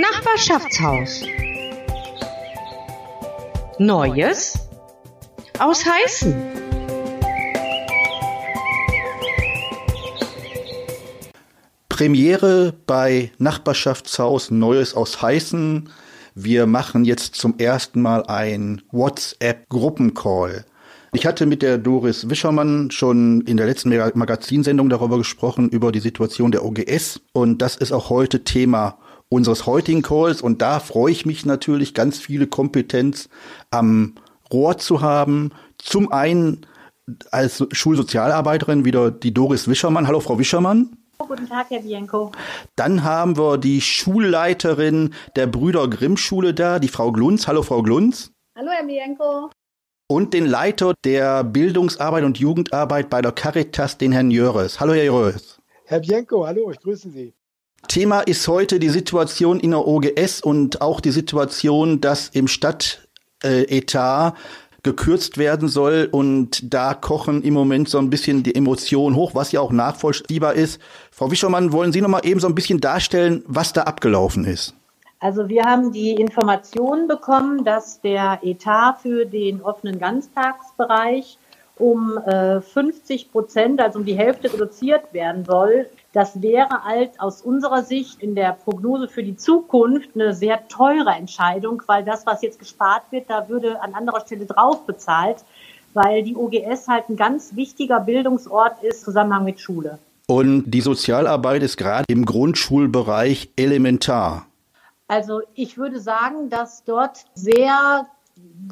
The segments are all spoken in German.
Nachbarschaftshaus. Neues aus Heißen. Premiere bei Nachbarschaftshaus Neues aus Heißen. Wir machen jetzt zum ersten Mal ein WhatsApp-Gruppencall. Ich hatte mit der Doris Wischermann schon in der letzten Magazinsendung darüber gesprochen, über die Situation der OGS. Und das ist auch heute Thema unseres heutigen Calls. Und da freue ich mich natürlich, ganz viele Kompetenz am Rohr zu haben. Zum einen als Schulsozialarbeiterin wieder die Doris Wischermann. Hallo, Frau Wischermann. Guten Tag, Herr Bienko. Dann haben wir die Schulleiterin der Brüder Grimm Schule da, die Frau Glunz. Hallo, Frau Glunz. Hallo, Herr Bienko und den Leiter der Bildungsarbeit und Jugendarbeit bei der Caritas, den Herrn Jöres. Hallo, Herr Jöres. Herr Bienko, hallo, ich grüße Sie. Thema ist heute die Situation in der OGS und auch die Situation, dass im Stadtetat gekürzt werden soll und da kochen im Moment so ein bisschen die Emotionen hoch, was ja auch nachvollziehbar ist. Frau Wischermann, wollen Sie noch mal eben so ein bisschen darstellen, was da abgelaufen ist? Also wir haben die Information bekommen, dass der Etat für den offenen Ganztagsbereich um äh, 50 Prozent, also um die Hälfte reduziert werden soll. Das wäre halt aus unserer Sicht in der Prognose für die Zukunft eine sehr teure Entscheidung, weil das, was jetzt gespart wird, da würde an anderer Stelle drauf bezahlt, weil die OGS halt ein ganz wichtiger Bildungsort ist, Zusammenhang mit Schule. Und die Sozialarbeit ist gerade im Grundschulbereich elementar. Also ich würde sagen, dass dort sehr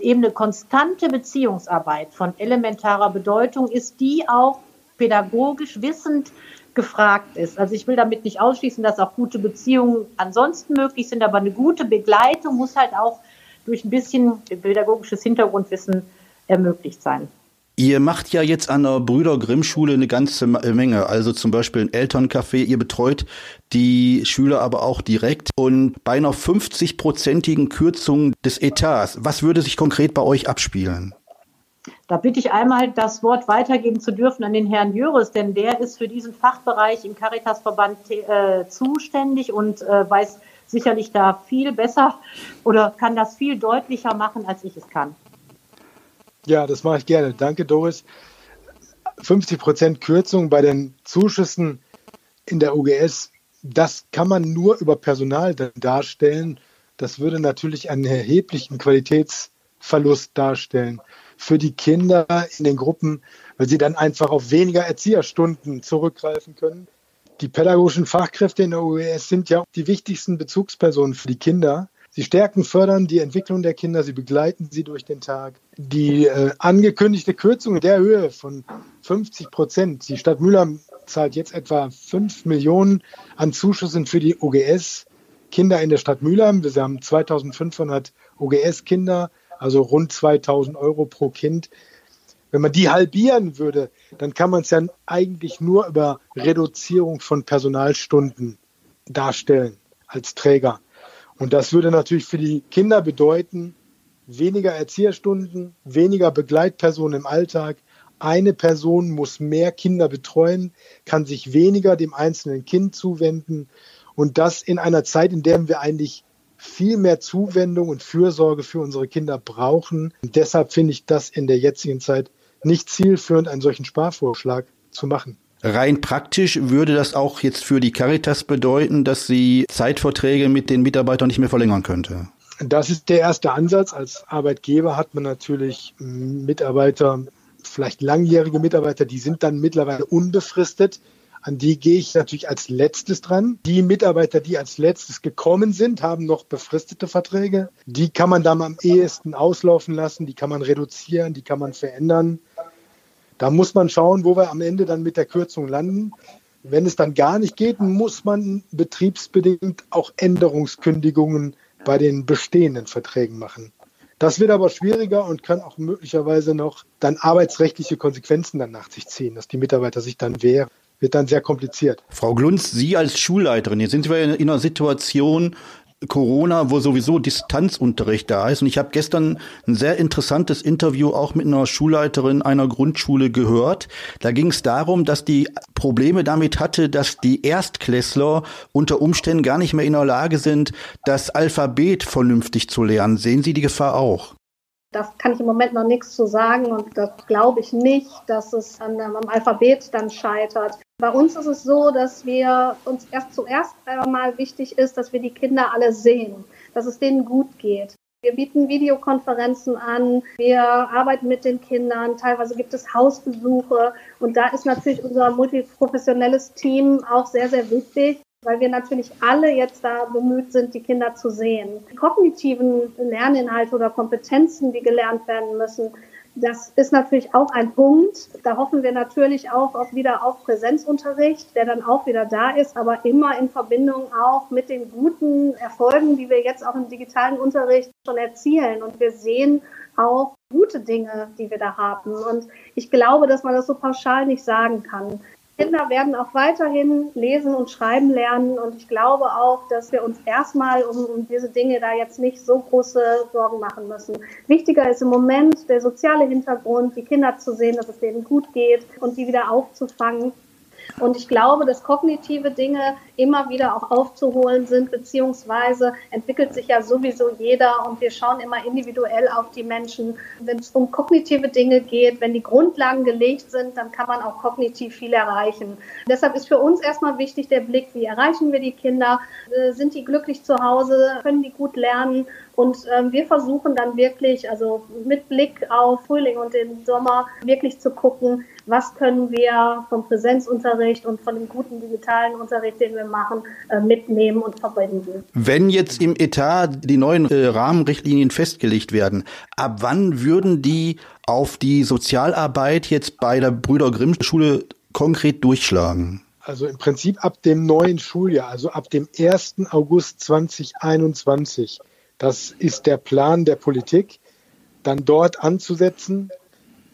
eben eine konstante Beziehungsarbeit von elementarer Bedeutung ist, die auch pädagogisch wissend gefragt ist. Also ich will damit nicht ausschließen, dass auch gute Beziehungen ansonsten möglich sind, aber eine gute Begleitung muss halt auch durch ein bisschen pädagogisches Hintergrundwissen ermöglicht sein. Ihr macht ja jetzt an der Brüder Grimm Schule eine ganze Menge, also zum Beispiel ein Elterncafé. Ihr betreut die Schüler aber auch direkt und bei einer 50-prozentigen Kürzung des Etats. Was würde sich konkret bei euch abspielen? Da bitte ich einmal, das Wort weitergeben zu dürfen an den Herrn Jöres, denn der ist für diesen Fachbereich im Caritasverband äh, zuständig und äh, weiß sicherlich da viel besser oder kann das viel deutlicher machen, als ich es kann. Ja, das mache ich gerne. Danke, Doris. 50 Prozent Kürzung bei den Zuschüssen in der UGS, das kann man nur über Personal darstellen. Das würde natürlich einen erheblichen Qualitätsverlust darstellen für die Kinder in den Gruppen, weil sie dann einfach auf weniger Erzieherstunden zurückgreifen können. Die pädagogischen Fachkräfte in der UES sind ja die wichtigsten Bezugspersonen für die Kinder. Sie stärken, fördern die Entwicklung der Kinder, sie begleiten sie durch den Tag. Die äh, angekündigte Kürzung in der Höhe von 50 Prozent, die Stadt Mülheim zahlt jetzt etwa 5 Millionen an Zuschüssen für die OGS. Kinder in der Stadt Mülheim. Wir haben 2500 OGS-Kinder, also rund 2000 Euro pro Kind. Wenn man die halbieren würde, dann kann man es ja eigentlich nur über Reduzierung von Personalstunden darstellen als Träger. Und das würde natürlich für die Kinder bedeuten, weniger Erzieherstunden, weniger Begleitpersonen im Alltag. Eine Person muss mehr Kinder betreuen, kann sich weniger dem einzelnen Kind zuwenden. Und das in einer Zeit, in der wir eigentlich viel mehr Zuwendung und Fürsorge für unsere Kinder brauchen. Und deshalb finde ich das in der jetzigen Zeit nicht zielführend, einen solchen Sparvorschlag zu machen. Rein praktisch würde das auch jetzt für die Caritas bedeuten, dass sie Zeitverträge mit den Mitarbeitern nicht mehr verlängern könnte. Das ist der erste Ansatz. Als Arbeitgeber hat man natürlich Mitarbeiter, vielleicht langjährige Mitarbeiter, die sind dann mittlerweile unbefristet. An die gehe ich natürlich als letztes dran. Die Mitarbeiter, die als letztes gekommen sind, haben noch befristete Verträge. Die kann man dann am ehesten auslaufen lassen, die kann man reduzieren, die kann man verändern. Da muss man schauen, wo wir am Ende dann mit der Kürzung landen. Wenn es dann gar nicht geht, muss man betriebsbedingt auch Änderungskündigungen bei den bestehenden Verträgen machen. Das wird aber schwieriger und kann auch möglicherweise noch dann arbeitsrechtliche Konsequenzen dann nach sich ziehen, dass die Mitarbeiter sich dann wehren. Wird dann sehr kompliziert. Frau Glunz, Sie als Schulleiterin, jetzt sind wir in einer Situation, Corona, wo sowieso Distanzunterricht da ist. Und ich habe gestern ein sehr interessantes Interview auch mit einer Schulleiterin einer Grundschule gehört. Da ging es darum, dass die Probleme damit hatte, dass die Erstklässler unter Umständen gar nicht mehr in der Lage sind, das Alphabet vernünftig zu lernen. Sehen Sie die Gefahr auch? Das kann ich im Moment noch nichts zu sagen und das glaube ich nicht, dass es an, am Alphabet dann scheitert. Bei uns ist es so, dass wir uns erst zuerst einmal wichtig ist, dass wir die Kinder alle sehen, dass es denen gut geht. Wir bieten Videokonferenzen an, wir arbeiten mit den Kindern, teilweise gibt es Hausbesuche und da ist natürlich unser multiprofessionelles Team auch sehr, sehr wichtig, weil wir natürlich alle jetzt da bemüht sind, die Kinder zu sehen. Die kognitiven Lerninhalte oder Kompetenzen, die gelernt werden müssen, das ist natürlich auch ein Punkt. Da hoffen wir natürlich auch auf wieder auf Präsenzunterricht, der dann auch wieder da ist, aber immer in Verbindung auch mit den guten Erfolgen, die wir jetzt auch im digitalen Unterricht schon erzielen. Und wir sehen auch gute Dinge, die wir da haben. Und ich glaube, dass man das so pauschal nicht sagen kann. Kinder werden auch weiterhin lesen und schreiben lernen und ich glaube auch, dass wir uns erstmal um, um, diese Dinge da jetzt nicht so große Sorgen machen müssen. Wichtiger ist im Moment der soziale Hintergrund, die Kinder zu sehen, dass es denen gut geht und die wieder aufzufangen und ich glaube, dass kognitive Dinge immer wieder auch aufzuholen sind, beziehungsweise entwickelt sich ja sowieso jeder und wir schauen immer individuell auf die Menschen. Wenn es um kognitive Dinge geht, wenn die Grundlagen gelegt sind, dann kann man auch kognitiv viel erreichen. Deshalb ist für uns erstmal wichtig der Blick, wie erreichen wir die Kinder? Äh, sind die glücklich zu Hause? Können die gut lernen? Und ähm, wir versuchen dann wirklich, also mit Blick auf Frühling und den Sommer, wirklich zu gucken, was können wir vom Präsenzunterricht und von dem guten digitalen Unterricht, den wir machen, äh, mitnehmen und verbinden. Wenn jetzt im Etat die neuen äh, Rahmenrichtlinien festgelegt werden, ab wann würden die auf die Sozialarbeit jetzt bei der Brüder Grimm Schule konkret durchschlagen? Also im Prinzip ab dem neuen Schuljahr, also ab dem 1. August 2021. Das ist der Plan der Politik, dann dort anzusetzen,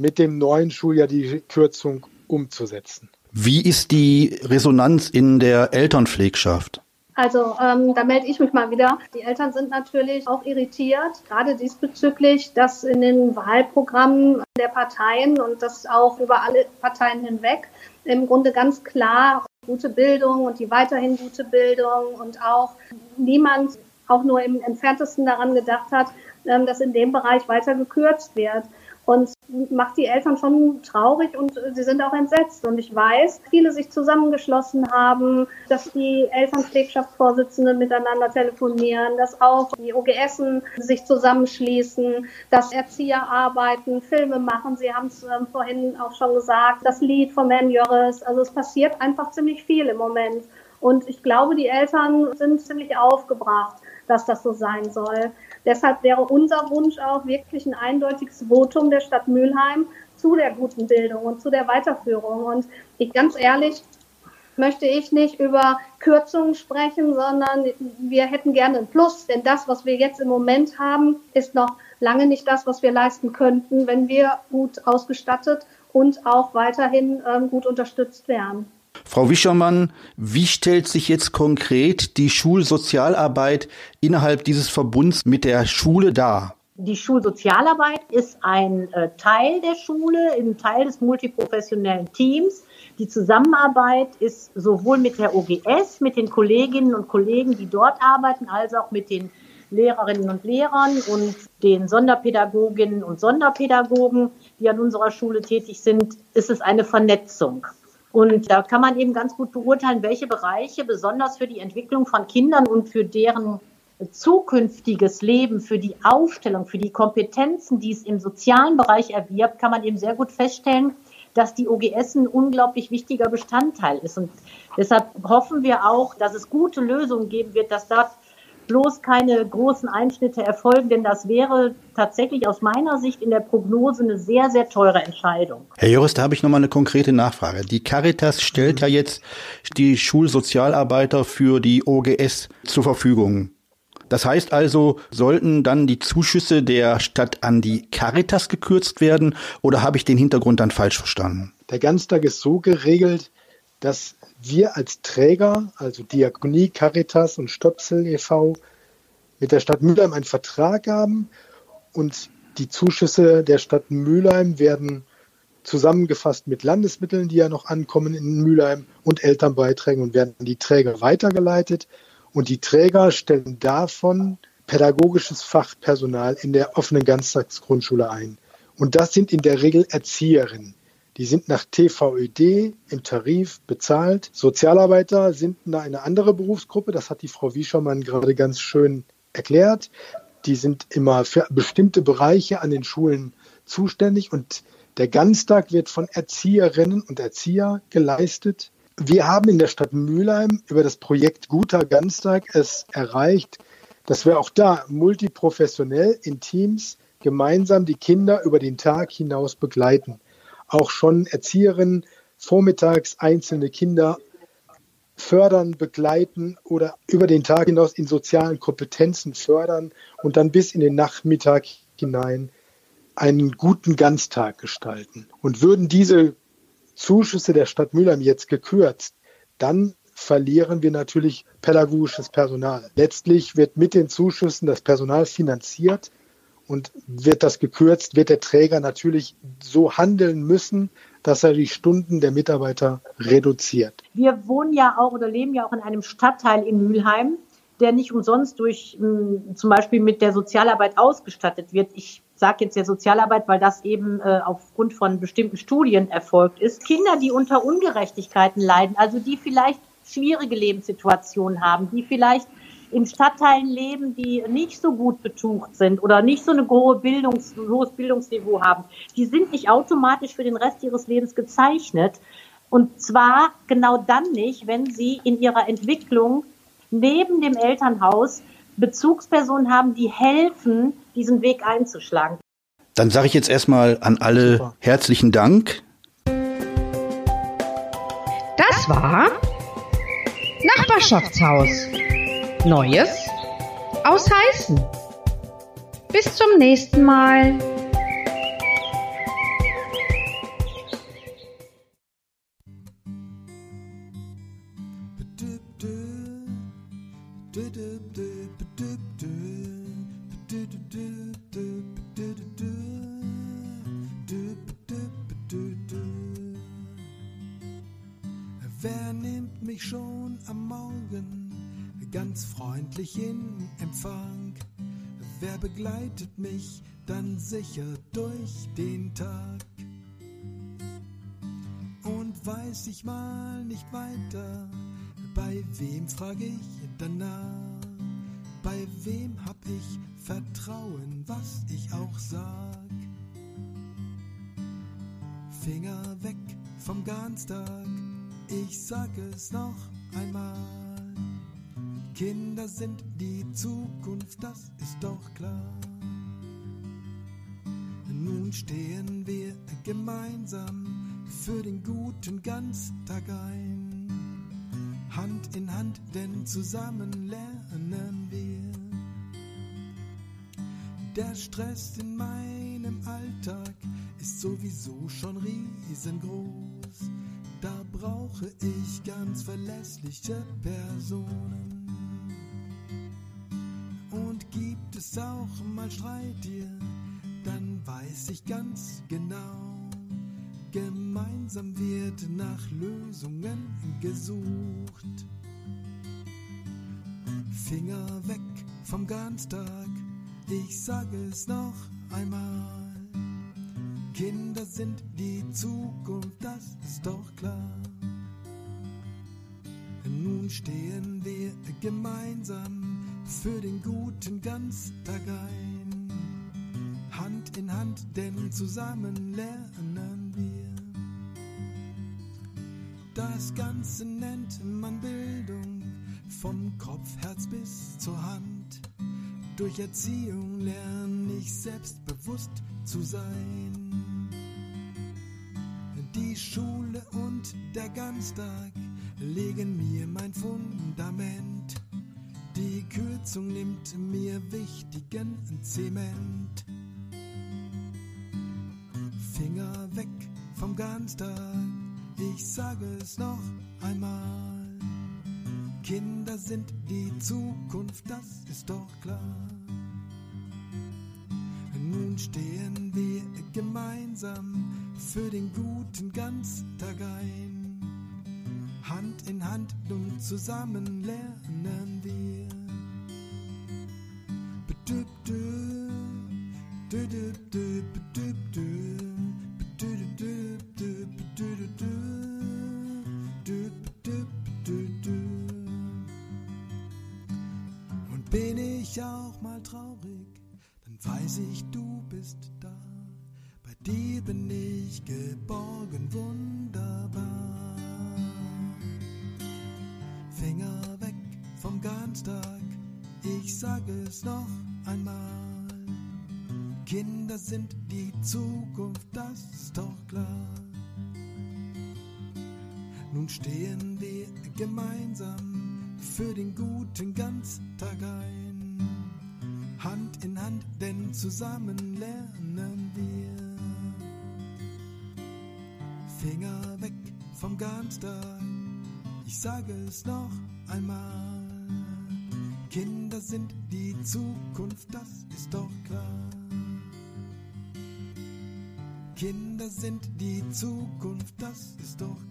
mit dem neuen Schuljahr die Kürzung umzusetzen. Wie ist die Resonanz in der Elternpflegschaft? Also ähm, da melde ich mich mal wieder. Die Eltern sind natürlich auch irritiert, gerade diesbezüglich, dass in den Wahlprogrammen der Parteien und das auch über alle Parteien hinweg im Grunde ganz klar gute Bildung und die weiterhin gute Bildung und auch niemand auch nur im entferntesten daran gedacht hat, ähm, dass in dem Bereich weiter gekürzt wird. Und macht die Eltern schon traurig und sie sind auch entsetzt. Und ich weiß, viele sich zusammengeschlossen haben, dass die Elternpflegschaftsvorsitzenden miteinander telefonieren, dass auch die OGSen sich zusammenschließen, dass Erzieher arbeiten, Filme machen. Sie haben es ähm, vorhin auch schon gesagt, das Lied von Herrn Jörres. Also es passiert einfach ziemlich viel im Moment. Und ich glaube, die Eltern sind ziemlich aufgebracht, dass das so sein soll. Deshalb wäre unser Wunsch auch wirklich ein eindeutiges Votum der Stadt Mülheim zu der guten Bildung und zu der Weiterführung. Und ich ganz ehrlich, möchte ich nicht über Kürzungen sprechen, sondern wir hätten gerne ein Plus, denn das, was wir jetzt im Moment haben, ist noch lange nicht das, was wir leisten könnten, wenn wir gut ausgestattet und auch weiterhin ähm, gut unterstützt wären. Frau Wischermann, wie stellt sich jetzt konkret die Schulsozialarbeit innerhalb dieses Verbunds mit der Schule dar? Die Schulsozialarbeit ist ein äh, Teil der Schule, ein Teil des multiprofessionellen Teams. Die Zusammenarbeit ist sowohl mit der OGS, mit den Kolleginnen und Kollegen, die dort arbeiten, als auch mit den Lehrerinnen und Lehrern und den Sonderpädagoginnen und Sonderpädagogen, die an unserer Schule tätig sind, ist es eine Vernetzung. Und da kann man eben ganz gut beurteilen, welche Bereiche besonders für die Entwicklung von Kindern und für deren zukünftiges Leben, für die Aufstellung, für die Kompetenzen, die es im sozialen Bereich erwirbt, kann man eben sehr gut feststellen, dass die OGS ein unglaublich wichtiger Bestandteil ist. Und deshalb hoffen wir auch, dass es gute Lösungen geben wird, dass dort bloß keine großen Einschnitte erfolgen, denn das wäre tatsächlich aus meiner Sicht in der Prognose eine sehr, sehr teure Entscheidung. Herr Joris, da habe ich nochmal eine konkrete Nachfrage. Die Caritas stellt ja jetzt die Schulsozialarbeiter für die OGS zur Verfügung. Das heißt also, sollten dann die Zuschüsse der Stadt an die Caritas gekürzt werden oder habe ich den Hintergrund dann falsch verstanden? Der Ganztag ist so geregelt, dass wir als Träger, also Diakonie, Caritas und Stöpsel e.V., mit der Stadt Mülheim einen Vertrag haben und die Zuschüsse der Stadt Mülheim werden zusammengefasst mit Landesmitteln, die ja noch ankommen in Mülheim und Elternbeiträgen und werden an die Träger weitergeleitet. Und die Träger stellen davon pädagogisches Fachpersonal in der offenen Ganztagsgrundschule ein. Und das sind in der Regel Erzieherinnen. Die sind nach TVÖD im Tarif bezahlt. Sozialarbeiter sind eine andere Berufsgruppe. Das hat die Frau Wieschermann gerade ganz schön erklärt. Die sind immer für bestimmte Bereiche an den Schulen zuständig und der Ganztag wird von Erzieherinnen und Erzieher geleistet. Wir haben in der Stadt Mülheim über das Projekt Guter Ganztag es erreicht, dass wir auch da multiprofessionell in Teams gemeinsam die Kinder über den Tag hinaus begleiten. Auch schon Erzieherinnen vormittags einzelne Kinder fördern, begleiten oder über den Tag hinaus in sozialen Kompetenzen fördern und dann bis in den Nachmittag hinein einen guten Ganztag gestalten. Und würden diese Zuschüsse der Stadt Mülheim jetzt gekürzt, dann verlieren wir natürlich pädagogisches Personal. Letztlich wird mit den Zuschüssen das Personal finanziert und wird das gekürzt, wird der Träger natürlich so handeln müssen, dass er die Stunden der Mitarbeiter reduziert. Wir wohnen ja auch oder leben ja auch in einem Stadtteil in Mülheim, der nicht umsonst durch zum Beispiel mit der Sozialarbeit ausgestattet wird. Ich sage jetzt der Sozialarbeit, weil das eben äh, aufgrund von bestimmten Studien erfolgt ist. Kinder, die unter Ungerechtigkeiten leiden, also die vielleicht schwierige Lebenssituationen haben, die vielleicht in Stadtteilen leben, die nicht so gut betucht sind oder nicht so ein hohe Bildungs, hohes Bildungsniveau haben, die sind nicht automatisch für den Rest ihres Lebens gezeichnet. Und zwar genau dann nicht, wenn sie in ihrer Entwicklung neben dem Elternhaus Bezugspersonen haben, die helfen, diesen Weg einzuschlagen. Dann sage ich jetzt erstmal an alle Super. herzlichen Dank. Das war Nachbarschaftshaus. Neues aus Heißen. Bis zum nächsten Mal. Ganz freundlich in Empfang? Wer begleitet mich dann sicher durch den Tag? Und weiß ich mal nicht weiter, bei wem frage ich danach? Bei wem hab ich Vertrauen, was ich auch sag? Finger weg vom Ganztag ich sag es noch einmal. Kinder sind die Zukunft, das ist doch klar. Nun stehen wir gemeinsam für den guten Ganztag ein. Hand in Hand, denn zusammen lernen wir. Der Stress in meinem Alltag ist sowieso schon riesengroß. Da brauche ich ganz verlässliche Personen. Es auch mal Streit hier, dann weiß ich ganz genau, gemeinsam wird nach Lösungen gesucht. Finger weg vom Ganztag, ich sage es noch einmal. Kinder sind die Zukunft, das ist doch klar. Nun stehen wir gemeinsam für den guten Ganztag ein. Hand in Hand, denn zusammen lernen wir. Das Ganze nennt man Bildung, vom Kopf, Herz bis zur Hand. Durch Erziehung lerne ich selbstbewusst zu sein. Die Schule und der Ganztag legen mir mein Fundament. Kürzung nimmt mir wichtigen Zement. Finger weg vom Ganztag, ich sage es noch einmal. Kinder sind die Zukunft, das ist doch klar. Nun stehen wir gemeinsam für den guten Ganztag ein. Hand in Hand nun zusammen lernen wir. Weiß ich, du bist da. Bei dir bin ich geborgen, wunderbar. Finger weg vom Ganztag, ich sage es noch einmal. Kinder sind die Zukunft, das ist doch klar. Nun stehen wir gemeinsam für den guten Ganztag ein. Hand in Hand, denn zusammen lernen wir. Finger weg vom Ganztag, ich sage es noch einmal. Kinder sind die Zukunft, das ist doch klar. Kinder sind die Zukunft, das ist doch klar.